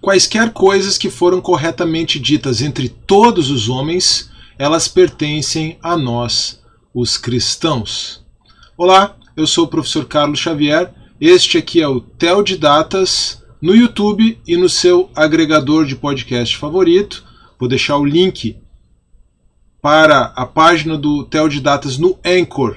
quaisquer coisas que foram corretamente ditas entre todos os homens, elas pertencem a nós, os cristãos. Olá, eu sou o professor Carlos Xavier. Este aqui é o Tel de Datas no YouTube e no seu agregador de podcast favorito. Vou deixar o link para a página do Tel de Datas no Anchor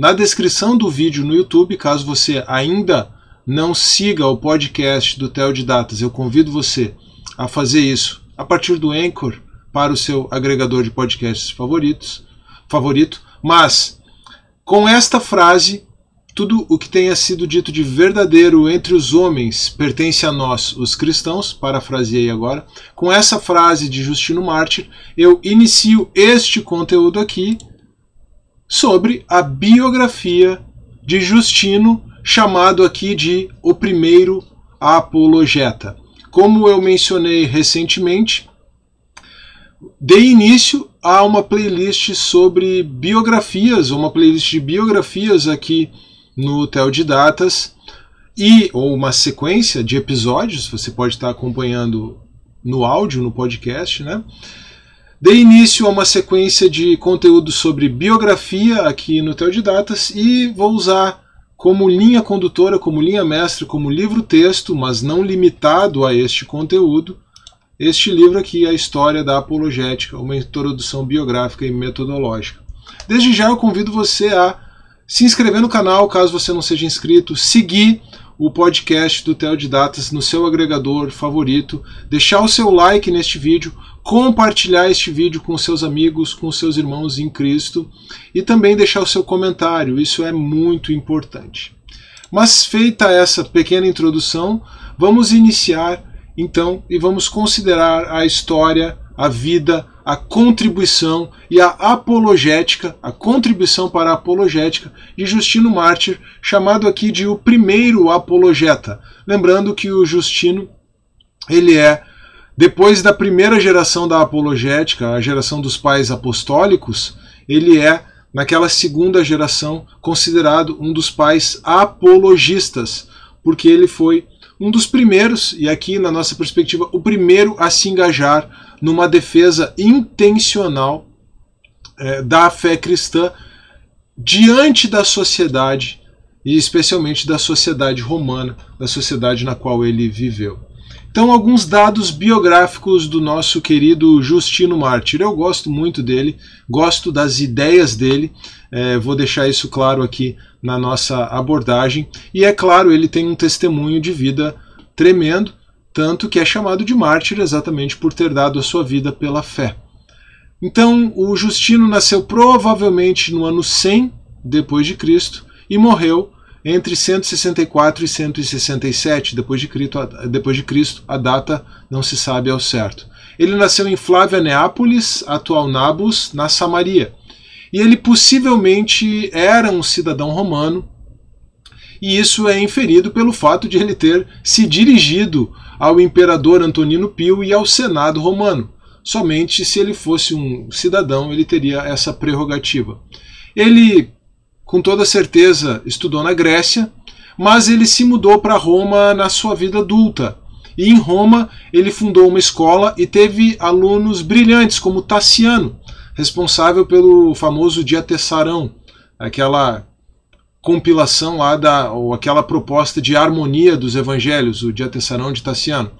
na descrição do vídeo no YouTube, caso você ainda não siga o podcast do Tel de Datas, eu convido você a fazer isso a partir do Anchor para o seu agregador de podcasts favoritos, favorito, mas com esta frase, tudo o que tenha sido dito de verdadeiro entre os homens pertence a nós, os cristãos, parafraseei agora. Com essa frase de Justino Mártir, eu inicio este conteúdo aqui sobre a biografia de Justino, chamado aqui de o primeiro apologeta. Como eu mencionei recentemente, dei início a uma playlist sobre biografias, uma playlist de biografias aqui no Tel de Datas e ou uma sequência de episódios, você pode estar acompanhando no áudio, no podcast, né? Dei início a uma sequência de conteúdo sobre biografia aqui no Teodidatas e vou usar como linha condutora, como linha mestre, como livro-texto, mas não limitado a este conteúdo, este livro aqui, A História da Apologética, uma introdução biográfica e metodológica. Desde já eu convido você a se inscrever no canal, caso você não seja inscrito, seguir o podcast do Teodidatas no seu agregador favorito, deixar o seu like neste vídeo, compartilhar este vídeo com seus amigos, com seus irmãos em Cristo e também deixar o seu comentário, isso é muito importante. Mas feita essa pequena introdução, vamos iniciar então e vamos considerar a história, a vida, a contribuição e a apologética, a contribuição para a apologética de Justino Mártir, chamado aqui de o primeiro apologeta. Lembrando que o Justino ele é depois da primeira geração da apologética, a geração dos pais apostólicos, ele é, naquela segunda geração, considerado um dos pais apologistas, porque ele foi um dos primeiros, e aqui na nossa perspectiva, o primeiro a se engajar numa defesa intencional é, da fé cristã diante da sociedade, e especialmente da sociedade romana, da sociedade na qual ele viveu. Então, alguns dados biográficos do nosso querido Justino Mártir. Eu gosto muito dele, gosto das ideias dele, é, vou deixar isso claro aqui na nossa abordagem. E é claro, ele tem um testemunho de vida tremendo, tanto que é chamado de mártir exatamente por ter dado a sua vida pela fé. Então, o Justino nasceu provavelmente no ano 100 depois de Cristo e morreu entre 164 e 167 depois de, Cristo, depois de Cristo, a data não se sabe ao certo. Ele nasceu em Flávia Neápolis, atual Nabus, na Samaria. E ele possivelmente era um cidadão romano, e isso é inferido pelo fato de ele ter se dirigido ao imperador Antonino Pio e ao Senado romano. Somente se ele fosse um cidadão ele teria essa prerrogativa. Ele com toda certeza estudou na Grécia, mas ele se mudou para Roma na sua vida adulta. E em Roma ele fundou uma escola e teve alunos brilhantes como Tassiano, responsável pelo famoso Diatessarão, aquela compilação lá da ou aquela proposta de harmonia dos evangelhos, o Diatessarão de Tassiano.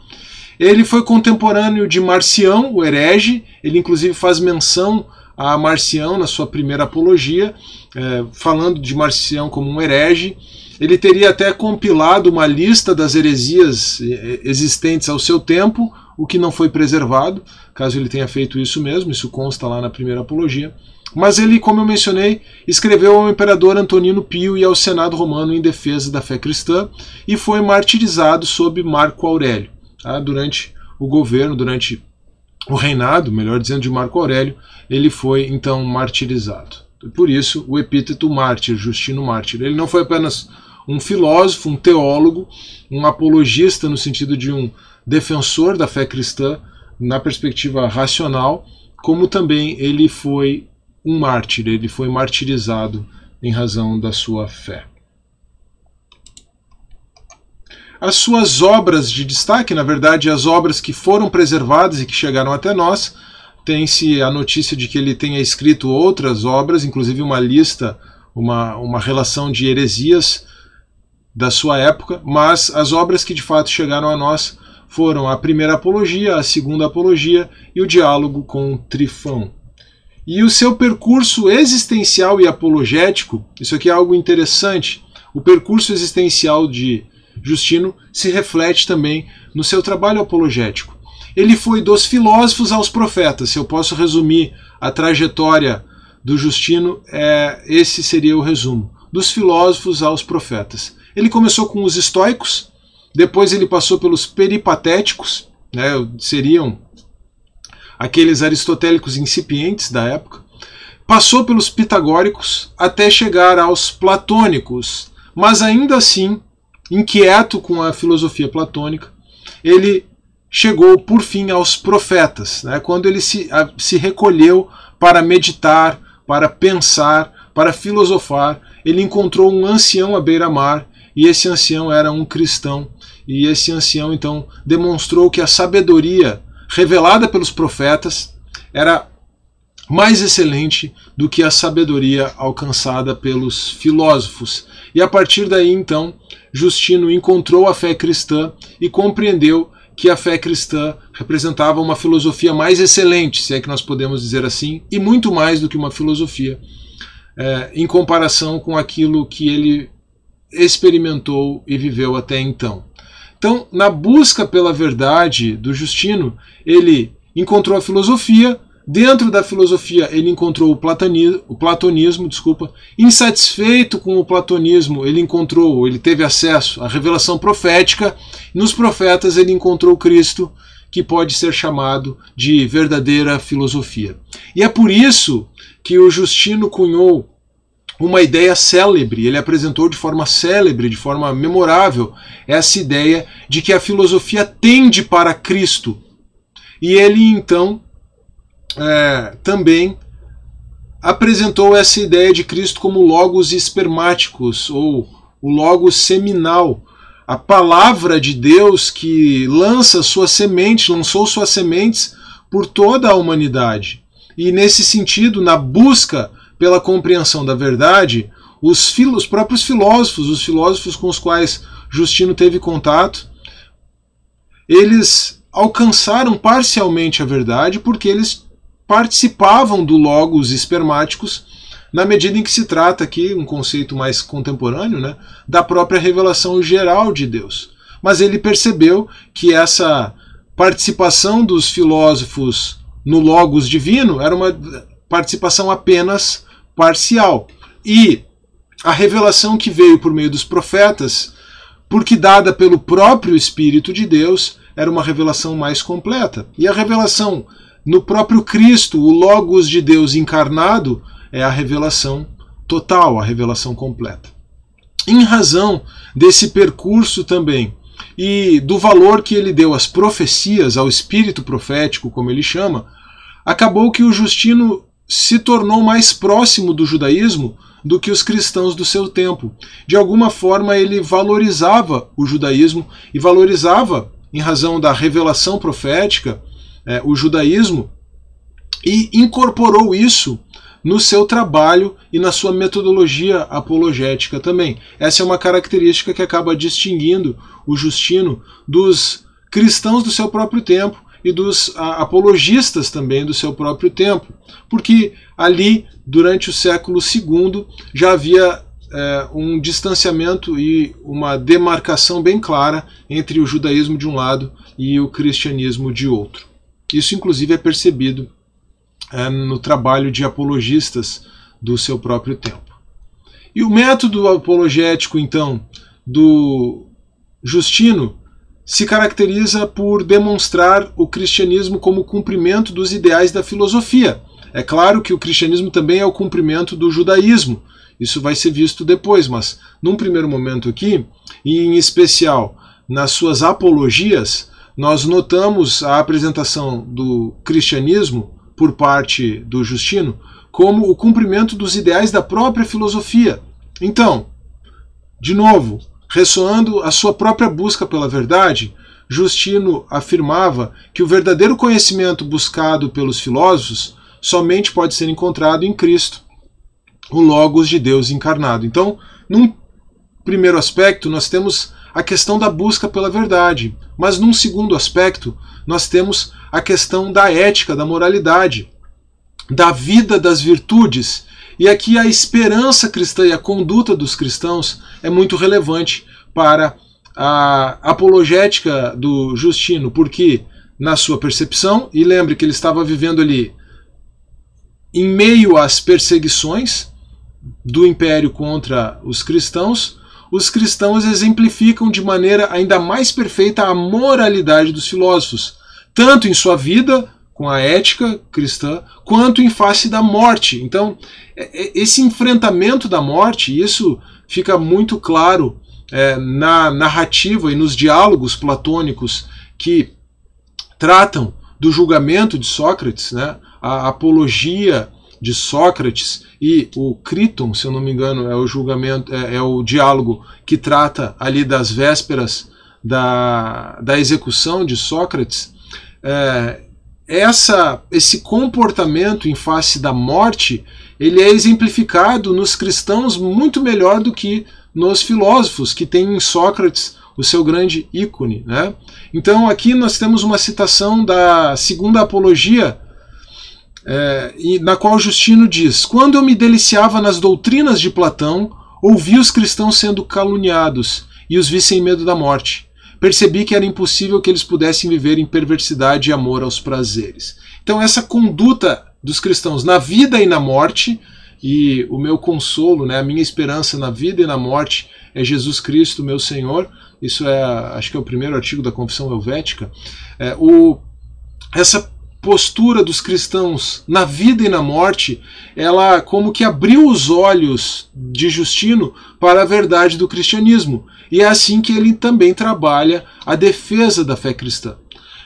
Ele foi contemporâneo de Marcião, o herege, ele inclusive faz menção a Marcião na sua primeira apologia, é, falando de Marcião como um herege. Ele teria até compilado uma lista das heresias é, existentes ao seu tempo, o que não foi preservado, caso ele tenha feito isso mesmo, isso consta lá na primeira apologia. Mas ele, como eu mencionei, escreveu ao imperador Antonino Pio e ao Senado romano em defesa da fé cristã e foi martirizado sob Marco Aurélio. Tá? Durante o governo, durante o reinado, melhor dizendo, de Marco Aurélio, ele foi então martirizado. Por isso, o epíteto mártir, Justino Mártir. Ele não foi apenas um filósofo, um teólogo, um apologista no sentido de um defensor da fé cristã na perspectiva racional, como também ele foi um mártir, ele foi martirizado em razão da sua fé. as suas obras de destaque, na verdade, as obras que foram preservadas e que chegaram até nós. Tem-se a notícia de que ele tenha escrito outras obras, inclusive uma lista, uma, uma relação de heresias da sua época, mas as obras que de fato chegaram a nós foram a primeira apologia, a segunda apologia e o diálogo com Trifão. E o seu percurso existencial e apologético, isso aqui é algo interessante. O percurso existencial de Justino se reflete também no seu trabalho apologético. Ele foi dos filósofos aos profetas. Se eu posso resumir a trajetória do Justino, é, esse seria o resumo. Dos filósofos aos profetas. Ele começou com os estoicos, depois ele passou pelos peripatéticos, né, seriam aqueles aristotélicos incipientes da época, passou pelos pitagóricos até chegar aos platônicos, mas ainda assim inquieto com a filosofia platônica, ele chegou por fim aos profetas, né, quando ele se, a, se recolheu para meditar, para pensar, para filosofar. Ele encontrou um ancião à beira-mar e esse ancião era um cristão. E esse ancião então demonstrou que a sabedoria revelada pelos profetas era mais excelente do que a sabedoria alcançada pelos filósofos. E a partir daí, então, Justino encontrou a fé cristã e compreendeu que a fé cristã representava uma filosofia mais excelente, se é que nós podemos dizer assim, e muito mais do que uma filosofia, é, em comparação com aquilo que ele experimentou e viveu até então. Então, na busca pela verdade do Justino, ele encontrou a filosofia, Dentro da filosofia, ele encontrou o platonismo, o platonismo, desculpa. Insatisfeito com o platonismo, ele encontrou, ele teve acesso à revelação profética. Nos profetas, ele encontrou Cristo, que pode ser chamado de verdadeira filosofia. E é por isso que o Justino cunhou uma ideia célebre, ele apresentou de forma célebre, de forma memorável, essa ideia de que a filosofia tende para Cristo. E ele então é, também apresentou essa ideia de Cristo como logos espermáticos, ou o logos seminal, a palavra de Deus que lança sua semente, lançou suas sementes por toda a humanidade. E nesse sentido, na busca pela compreensão da verdade, os, os próprios filósofos, os filósofos com os quais Justino teve contato, eles alcançaram parcialmente a verdade porque eles participavam do logos espermáticos, na medida em que se trata aqui, um conceito mais contemporâneo, né, da própria revelação geral de Deus. Mas ele percebeu que essa participação dos filósofos no logos divino era uma participação apenas parcial. E a revelação que veio por meio dos profetas, porque dada pelo próprio Espírito de Deus, era uma revelação mais completa. E a revelação no próprio Cristo, o Logos de Deus encarnado é a revelação total, a revelação completa. Em razão desse percurso também e do valor que ele deu às profecias, ao espírito profético, como ele chama, acabou que o Justino se tornou mais próximo do judaísmo do que os cristãos do seu tempo. De alguma forma, ele valorizava o judaísmo e valorizava, em razão da revelação profética, é, o judaísmo e incorporou isso no seu trabalho e na sua metodologia apologética também. Essa é uma característica que acaba distinguindo o Justino dos cristãos do seu próprio tempo e dos a, apologistas também do seu próprio tempo, porque ali, durante o século II, já havia é, um distanciamento e uma demarcação bem clara entre o judaísmo de um lado e o cristianismo de outro. Isso, inclusive, é percebido é, no trabalho de apologistas do seu próprio tempo. E o método apologético, então, do Justino se caracteriza por demonstrar o cristianismo como cumprimento dos ideais da filosofia. É claro que o cristianismo também é o cumprimento do judaísmo. Isso vai ser visto depois, mas num primeiro momento aqui, e em especial nas suas apologias, nós notamos a apresentação do cristianismo por parte do Justino como o cumprimento dos ideais da própria filosofia. Então, de novo, ressoando a sua própria busca pela verdade, Justino afirmava que o verdadeiro conhecimento buscado pelos filósofos somente pode ser encontrado em Cristo, o Logos de Deus encarnado. Então, num primeiro aspecto, nós temos a questão da busca pela verdade, mas num segundo aspecto, nós temos a questão da ética, da moralidade, da vida das virtudes. E aqui a esperança cristã e a conduta dos cristãos é muito relevante para a apologética do Justino, porque na sua percepção, e lembre que ele estava vivendo ali em meio às perseguições do império contra os cristãos, os cristãos exemplificam de maneira ainda mais perfeita a moralidade dos filósofos, tanto em sua vida com a ética cristã, quanto em face da morte. Então, é, é, esse enfrentamento da morte, isso fica muito claro é, na narrativa e nos diálogos platônicos que tratam do julgamento de Sócrates, né, a apologia de Sócrates e o Criton, se eu não me engano, é o julgamento, é, é o diálogo que trata ali das vésperas da, da execução de Sócrates. É, essa, esse comportamento em face da morte ele é exemplificado nos cristãos muito melhor do que nos filósofos, que têm em Sócrates o seu grande ícone. Né? Então aqui nós temos uma citação da segunda apologia, é, na qual Justino diz: Quando eu me deliciava nas doutrinas de Platão, ouvi os cristãos sendo caluniados e os vi sem medo da morte. Percebi que era impossível que eles pudessem viver em perversidade e amor aos prazeres. Então, essa conduta dos cristãos na vida e na morte e o meu consolo, né, a minha esperança na vida e na morte é Jesus Cristo, meu Senhor. Isso é, acho que é o primeiro artigo da Confissão Helvética. É, o, essa postura dos cristãos na vida e na morte, ela como que abriu os olhos de Justino para a verdade do cristianismo. E é assim que ele também trabalha a defesa da fé cristã.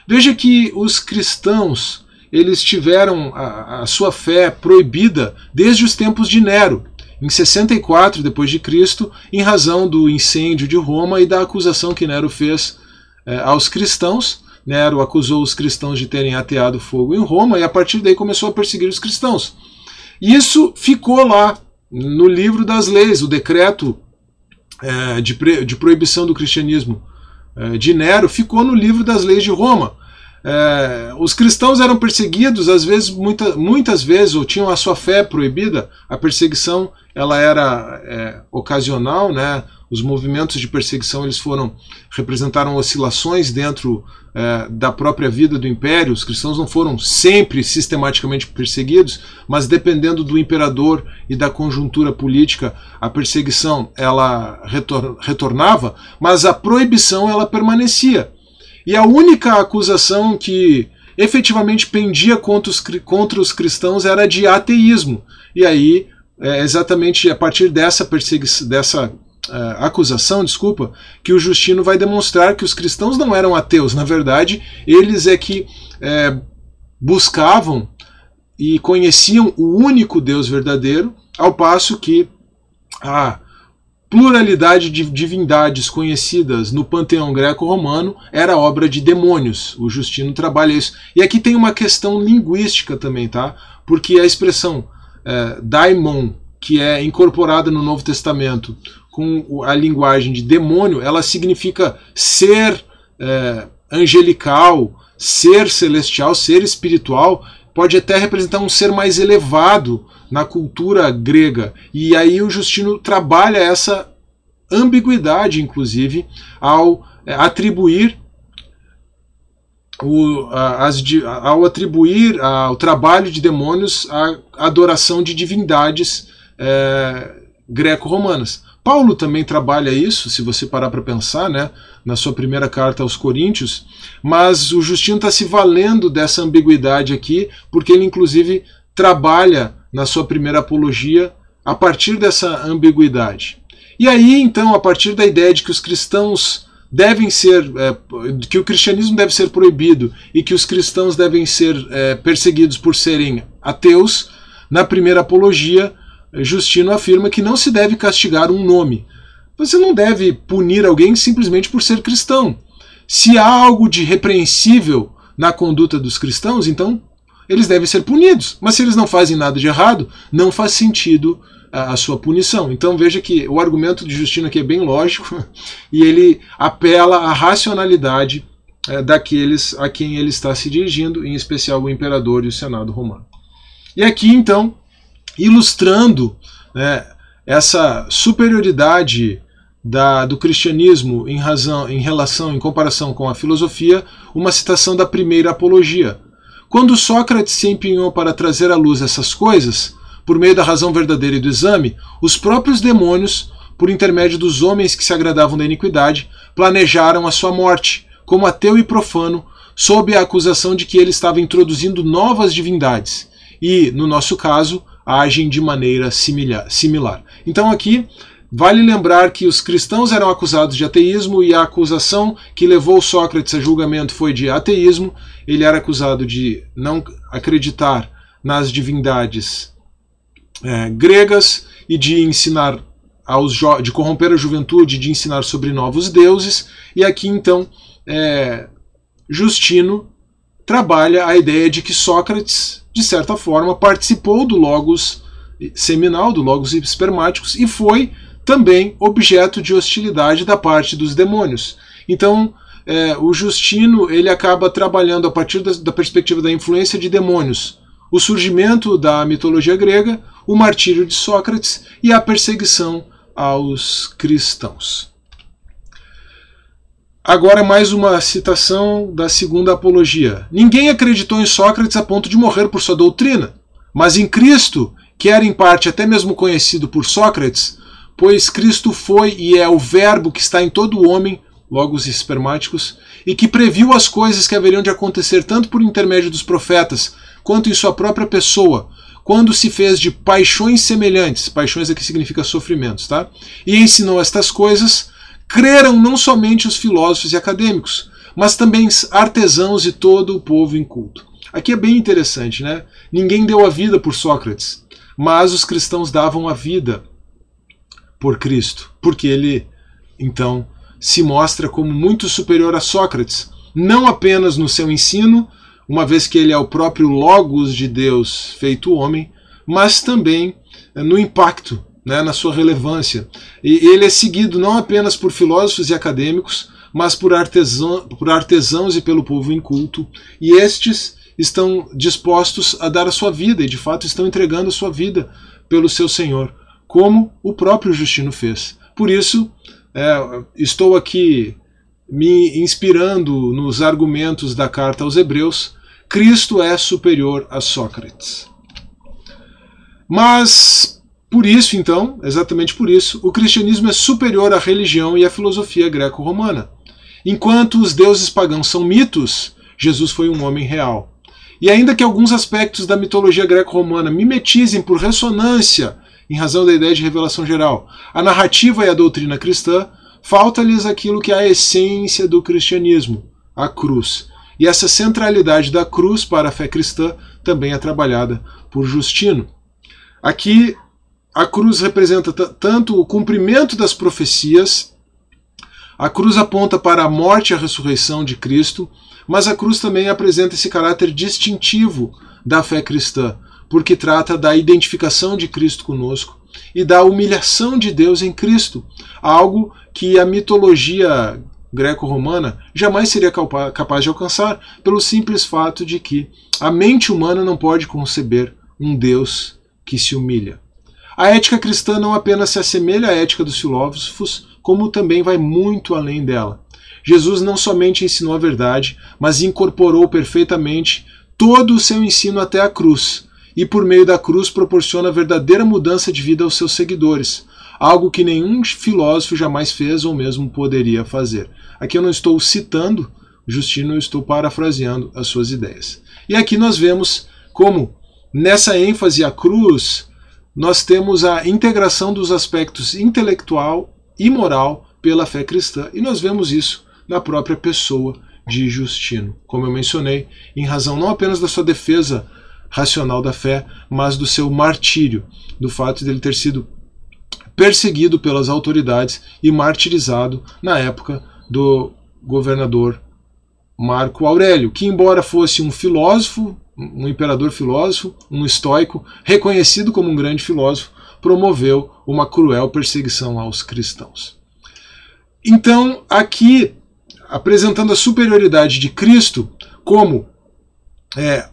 Veja que os cristãos eles tiveram a, a sua fé proibida desde os tempos de Nero, em 64 depois de Cristo, em razão do incêndio de Roma e da acusação que Nero fez eh, aos cristãos. Nero acusou os cristãos de terem ateado fogo em Roma e a partir daí começou a perseguir os cristãos. Isso ficou lá no livro das leis, o decreto eh, de, de, proibição do cristianismo eh, de Nero ficou no livro das leis de Roma. É, os cristãos eram perseguidos, às vezes, muita, muitas vezes, ou tinham a sua fé proibida. A perseguição ela era é, ocasional, né? Os movimentos de perseguição eles foram representaram oscilações dentro é, da própria vida do império. Os cristãos não foram sempre sistematicamente perseguidos, mas dependendo do imperador e da conjuntura política, a perseguição ela retor retornava, mas a proibição ela permanecia. E a única acusação que efetivamente pendia contra os, contra os cristãos era de ateísmo. E aí, é exatamente a partir dessa perseguição, dessa uh, acusação, desculpa, que o Justino vai demonstrar que os cristãos não eram ateus. Na verdade, eles é que é, buscavam e conheciam o único Deus verdadeiro, ao passo que a pluralidade de divindades conhecidas no panteão greco-romano era obra de demônios. O Justino trabalha isso. E aqui tem uma questão linguística também, tá? Porque a expressão é, daimon, que é incorporada no Novo Testamento com a linguagem de demônio, ela significa ser é, angelical, ser celestial, ser espiritual, pode até representar um ser mais elevado na cultura grega. E aí o Justino trabalha essa ambiguidade, inclusive, ao é, atribuir o, as, ao atribuir ao trabalho de demônios a adoração de divindades é, greco-romanas. Paulo também trabalha isso, se você parar para pensar, né, na sua primeira carta aos Coríntios, mas o Justino está se valendo dessa ambiguidade aqui, porque ele inclusive trabalha na sua primeira apologia a partir dessa ambiguidade. E aí, então, a partir da ideia de que os cristãos devem ser, é, que o cristianismo deve ser proibido e que os cristãos devem ser é, perseguidos por serem ateus, na primeira apologia, Justino afirma que não se deve castigar um nome, você não deve punir alguém simplesmente por ser cristão. Se há algo de repreensível na conduta dos cristãos, então eles devem ser punidos. Mas se eles não fazem nada de errado, não faz sentido a, a sua punição. Então veja que o argumento de Justino aqui é bem lógico e ele apela à racionalidade é, daqueles a quem ele está se dirigindo, em especial o imperador e o senado romano. E aqui então, ilustrando né, essa superioridade da, do cristianismo em, razão, em relação, em comparação com a filosofia, uma citação da primeira apologia. Quando Sócrates se empenhou para trazer à luz essas coisas, por meio da razão verdadeira e do exame, os próprios demônios, por intermédio dos homens que se agradavam da iniquidade, planejaram a sua morte, como ateu e profano, sob a acusação de que ele estava introduzindo novas divindades, e, no nosso caso, agem de maneira similar. Então aqui Vale lembrar que os cristãos eram acusados de ateísmo e a acusação que levou Sócrates a julgamento foi de ateísmo. Ele era acusado de não acreditar nas divindades é, gregas e de ensinar aos de corromper a juventude, de ensinar sobre novos deuses. E aqui então é, Justino trabalha a ideia de que Sócrates, de certa forma, participou do Logos seminal, do Logos espermáticos, e foi também objeto de hostilidade da parte dos demônios. Então, é, o Justino ele acaba trabalhando a partir da, da perspectiva da influência de demônios, o surgimento da mitologia grega, o martírio de Sócrates e a perseguição aos cristãos. Agora mais uma citação da segunda apologia. Ninguém acreditou em Sócrates a ponto de morrer por sua doutrina, mas em Cristo, que era em parte até mesmo conhecido por Sócrates, pois Cristo foi e é o Verbo que está em todo homem, logo os espermáticos, e que previu as coisas que haveriam de acontecer tanto por intermédio dos profetas, quanto em sua própria pessoa, quando se fez de paixões semelhantes, paixões aqui significa sofrimentos, tá? E ensinou estas coisas, creram não somente os filósofos e acadêmicos, mas também artesãos e todo o povo inculto. Aqui é bem interessante, né? Ninguém deu a vida por Sócrates, mas os cristãos davam a vida por Cristo, porque ele então se mostra como muito superior a Sócrates, não apenas no seu ensino, uma vez que ele é o próprio Logos de Deus feito homem, mas também eh, no impacto, né, na sua relevância. E ele é seguido não apenas por filósofos e acadêmicos, mas por, artesão, por artesãos e pelo povo inculto, e estes estão dispostos a dar a sua vida, e de fato estão entregando a sua vida pelo seu Senhor como o próprio Justino fez. Por isso, é, estou aqui me inspirando nos argumentos da carta aos Hebreus. Cristo é superior a Sócrates. Mas, por isso, então, exatamente por isso, o cristianismo é superior à religião e à filosofia greco-romana. Enquanto os deuses pagãos são mitos, Jesus foi um homem real. E ainda que alguns aspectos da mitologia greco-romana mimetizem por ressonância em razão da ideia de revelação geral. A narrativa e a doutrina cristã falta-lhes aquilo que é a essência do cristianismo, a cruz. E essa centralidade da cruz para a fé cristã também é trabalhada por Justino. Aqui a cruz representa tanto o cumprimento das profecias, a cruz aponta para a morte e a ressurreição de Cristo, mas a cruz também apresenta esse caráter distintivo da fé cristã, porque trata da identificação de Cristo conosco e da humilhação de Deus em Cristo, algo que a mitologia greco-romana jamais seria capaz de alcançar, pelo simples fato de que a mente humana não pode conceber um Deus que se humilha. A ética cristã não apenas se assemelha à ética dos filósofos, como também vai muito além dela. Jesus não somente ensinou a verdade, mas incorporou perfeitamente todo o seu ensino até a cruz, e por meio da cruz proporciona verdadeira mudança de vida aos seus seguidores, algo que nenhum filósofo jamais fez ou mesmo poderia fazer. Aqui eu não estou citando Justino, eu estou parafraseando as suas ideias. E aqui nós vemos como, nessa ênfase à cruz, nós temos a integração dos aspectos intelectual e moral pela fé cristã, e nós vemos isso na própria pessoa de Justino, como eu mencionei, em razão não apenas da sua defesa racional da fé, mas do seu martírio, do fato de ele ter sido perseguido pelas autoridades e martirizado na época do governador Marco Aurélio, que, embora fosse um filósofo, um imperador filósofo, um estoico, reconhecido como um grande filósofo, promoveu uma cruel perseguição aos cristãos. Então, aqui, apresentando a superioridade de Cristo como é,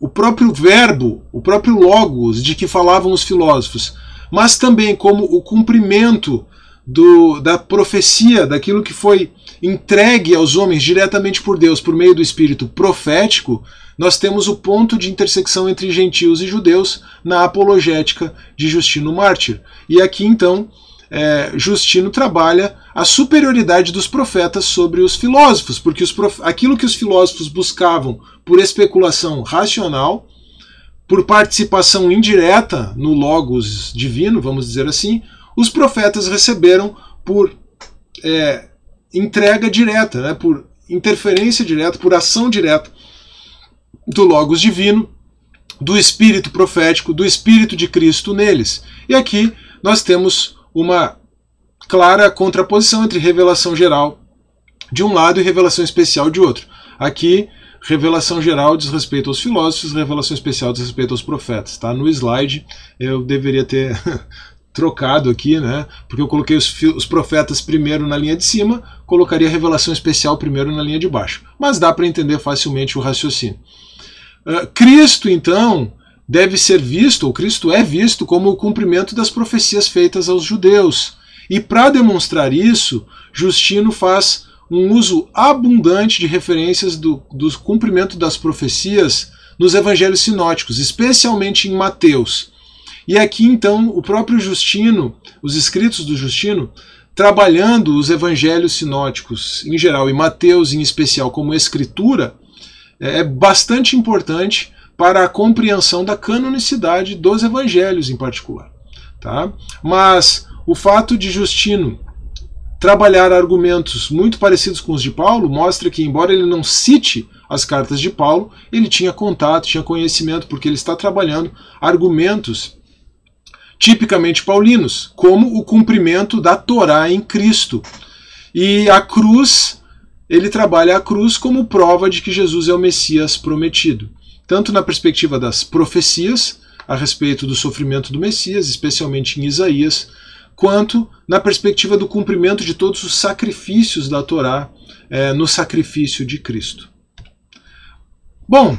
o próprio verbo, o próprio logos de que falavam os filósofos, mas também como o cumprimento do, da profecia, daquilo que foi entregue aos homens diretamente por Deus por meio do espírito profético, nós temos o ponto de intersecção entre gentios e judeus na apologética de Justino Mártir. E aqui então é, Justino trabalha a superioridade dos profetas sobre os filósofos, porque os prof... aquilo que os filósofos buscavam por especulação racional, por participação indireta no Logos divino, vamos dizer assim, os profetas receberam por é, entrega direta, né, por interferência direta, por ação direta do Logos divino, do Espírito profético, do Espírito de Cristo neles. E aqui nós temos uma clara contraposição entre revelação geral de um lado e revelação especial de outro. Aqui, revelação geral diz respeito aos filósofos, revelação especial diz respeito aos profetas. Tá? No slide eu deveria ter trocado aqui, né? Porque eu coloquei os, os, profetas primeiro na linha de cima, colocaria a revelação especial primeiro na linha de baixo. Mas dá para entender facilmente o raciocínio. Uh, Cristo, então, deve ser visto, ou Cristo é visto, como o cumprimento das profecias feitas aos judeus. E para demonstrar isso, Justino faz um uso abundante de referências do, do cumprimento das profecias nos evangelhos sinóticos, especialmente em Mateus. E aqui então o próprio Justino, os escritos do Justino, trabalhando os evangelhos sinóticos em geral e Mateus em especial como escritura, é bastante importante para a compreensão da canonicidade dos evangelhos em particular. Tá? Mas o fato de Justino trabalhar argumentos muito parecidos com os de Paulo mostra que, embora ele não cite as cartas de Paulo, ele tinha contato, tinha conhecimento, porque ele está trabalhando argumentos tipicamente paulinos, como o cumprimento da Torá em Cristo. E a cruz, ele trabalha a cruz como prova de que Jesus é o Messias prometido tanto na perspectiva das profecias a respeito do sofrimento do Messias, especialmente em Isaías, quanto na perspectiva do cumprimento de todos os sacrifícios da Torá é, no sacrifício de Cristo. Bom,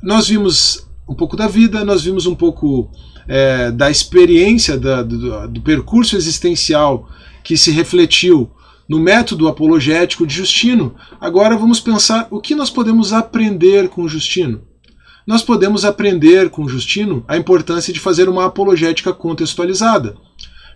nós vimos um pouco da vida, nós vimos um pouco é, da experiência da, do, do percurso existencial que se refletiu no método apologético de Justino. Agora vamos pensar o que nós podemos aprender com Justino. Nós podemos aprender com Justino a importância de fazer uma apologética contextualizada.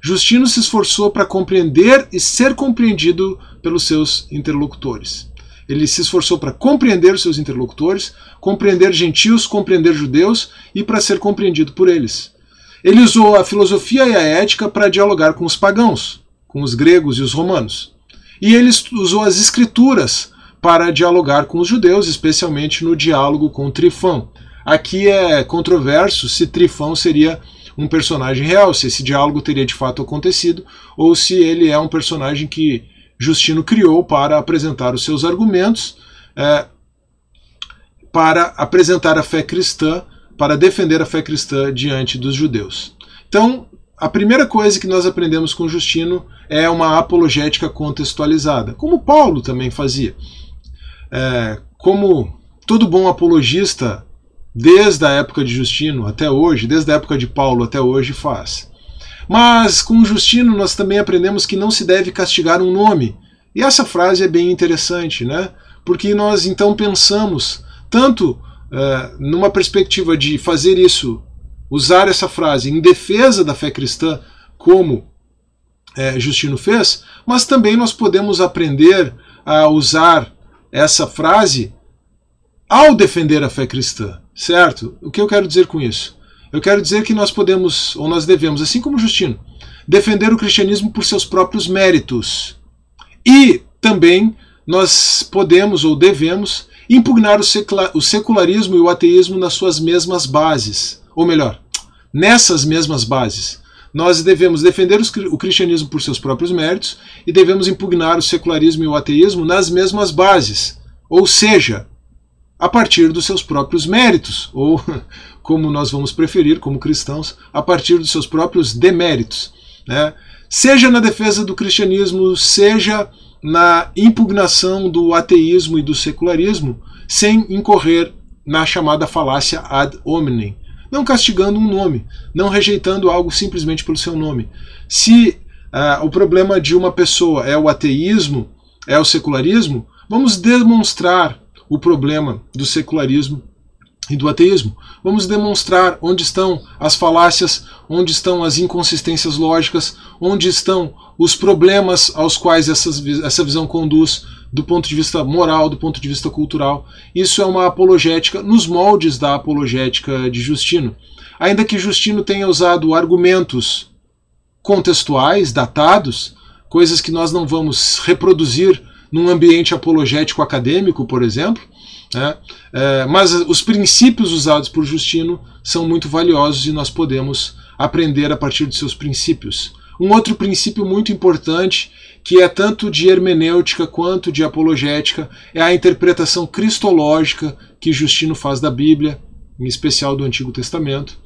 Justino se esforçou para compreender e ser compreendido pelos seus interlocutores. Ele se esforçou para compreender os seus interlocutores, compreender gentios, compreender judeus e para ser compreendido por eles. Ele usou a filosofia e a ética para dialogar com os pagãos, com os gregos e os romanos. E ele usou as escrituras para dialogar com os judeus, especialmente no diálogo com Trifão. Aqui é controverso se Trifão seria um personagem real, se esse diálogo teria de fato acontecido, ou se ele é um personagem que Justino criou para apresentar os seus argumentos, é, para apresentar a fé cristã, para defender a fé cristã diante dos judeus. Então, a primeira coisa que nós aprendemos com Justino é uma apologética contextualizada, como Paulo também fazia. É, como todo bom apologista, desde a época de Justino até hoje, desde a época de Paulo até hoje, faz. Mas com Justino nós também aprendemos que não se deve castigar um nome. E essa frase é bem interessante, né? Porque nós então pensamos tanto é, numa perspectiva de fazer isso usar essa frase em defesa da fé cristã, como é, Justino fez, mas também nós podemos aprender a usar essa frase ao defender a fé cristã, certo? O que eu quero dizer com isso? Eu quero dizer que nós podemos, ou nós devemos, assim como Justino, defender o cristianismo por seus próprios méritos. E também nós podemos ou devemos impugnar o secularismo e o ateísmo nas suas mesmas bases. Ou melhor, nessas mesmas bases. nós devemos defender o cristianismo por seus próprios méritos e devemos impugnar o secularismo e o ateísmo nas mesmas bases, ou seja, a partir dos seus próprios méritos, ou como nós vamos preferir como cristãos, a partir dos seus próprios deméritos. Né? Seja na defesa do cristianismo, seja na impugnação do ateísmo e do secularismo, sem incorrer na chamada falácia ad hominem, não castigando um nome, não rejeitando algo simplesmente pelo seu nome. Se uh, o problema de uma pessoa é o ateísmo, é o secularismo, vamos demonstrar o problema do secularismo e do ateísmo. Vamos demonstrar onde estão as falácias, onde estão as inconsistências lógicas, onde estão os problemas aos quais essa visão conduz do ponto de vista moral, do ponto de vista cultural. Isso é uma apologética nos moldes da apologética de Justino. Ainda que Justino tenha usado argumentos contextuais, datados, coisas que nós não vamos reproduzir num ambiente apologético acadêmico, por exemplo, né? É, mas os princípios usados por Justino são muito valiosos e nós podemos aprender a partir de seus princípios. Um outro princípio muito importante que é tanto de hermenêutica quanto de apologética, é a interpretação cristológica que Justino faz da Bíblia, em especial do Antigo Testamento.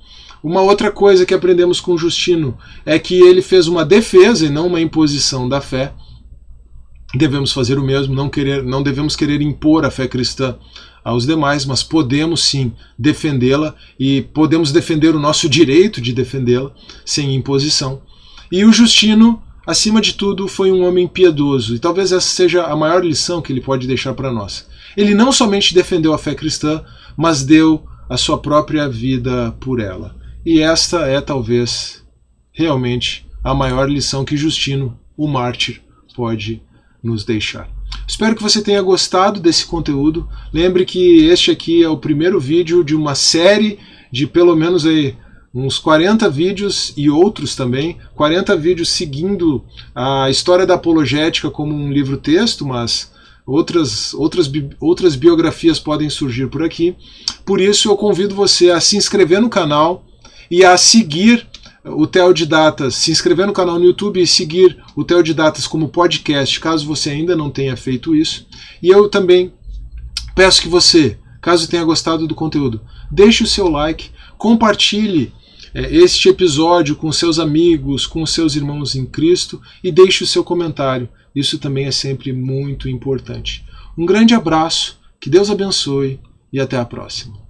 Uma outra coisa que aprendemos com Justino é que ele fez uma defesa e não uma imposição da fé. Devemos fazer o mesmo, não, querer, não devemos querer impor a fé cristã aos demais, mas podemos sim defendê-la e podemos defender o nosso direito de defendê-la sem imposição. E o Justino acima de tudo, foi um homem piedoso, e talvez essa seja a maior lição que ele pode deixar para nós. Ele não somente defendeu a fé cristã, mas deu a sua própria vida por ela. E esta é talvez realmente a maior lição que Justino, o mártir, pode nos deixar. Espero que você tenha gostado desse conteúdo. Lembre que este aqui é o primeiro vídeo de uma série de pelo menos aí uns 40 vídeos e outros também, 40 vídeos seguindo a história da apologética como um livro-texto, mas outras, outras, outras biografias podem surgir por aqui. Por isso eu convido você a se inscrever no canal e a seguir o Teodidatas, se inscrever no canal no YouTube e seguir o Teodidatas como podcast, caso você ainda não tenha feito isso. E eu também peço que você, caso tenha gostado do conteúdo, deixe o seu like, compartilhe é, este episódio com seus amigos, com seus irmãos em Cristo e deixe o seu comentário. Isso também é sempre muito importante. Um grande abraço, que Deus abençoe e até a próxima.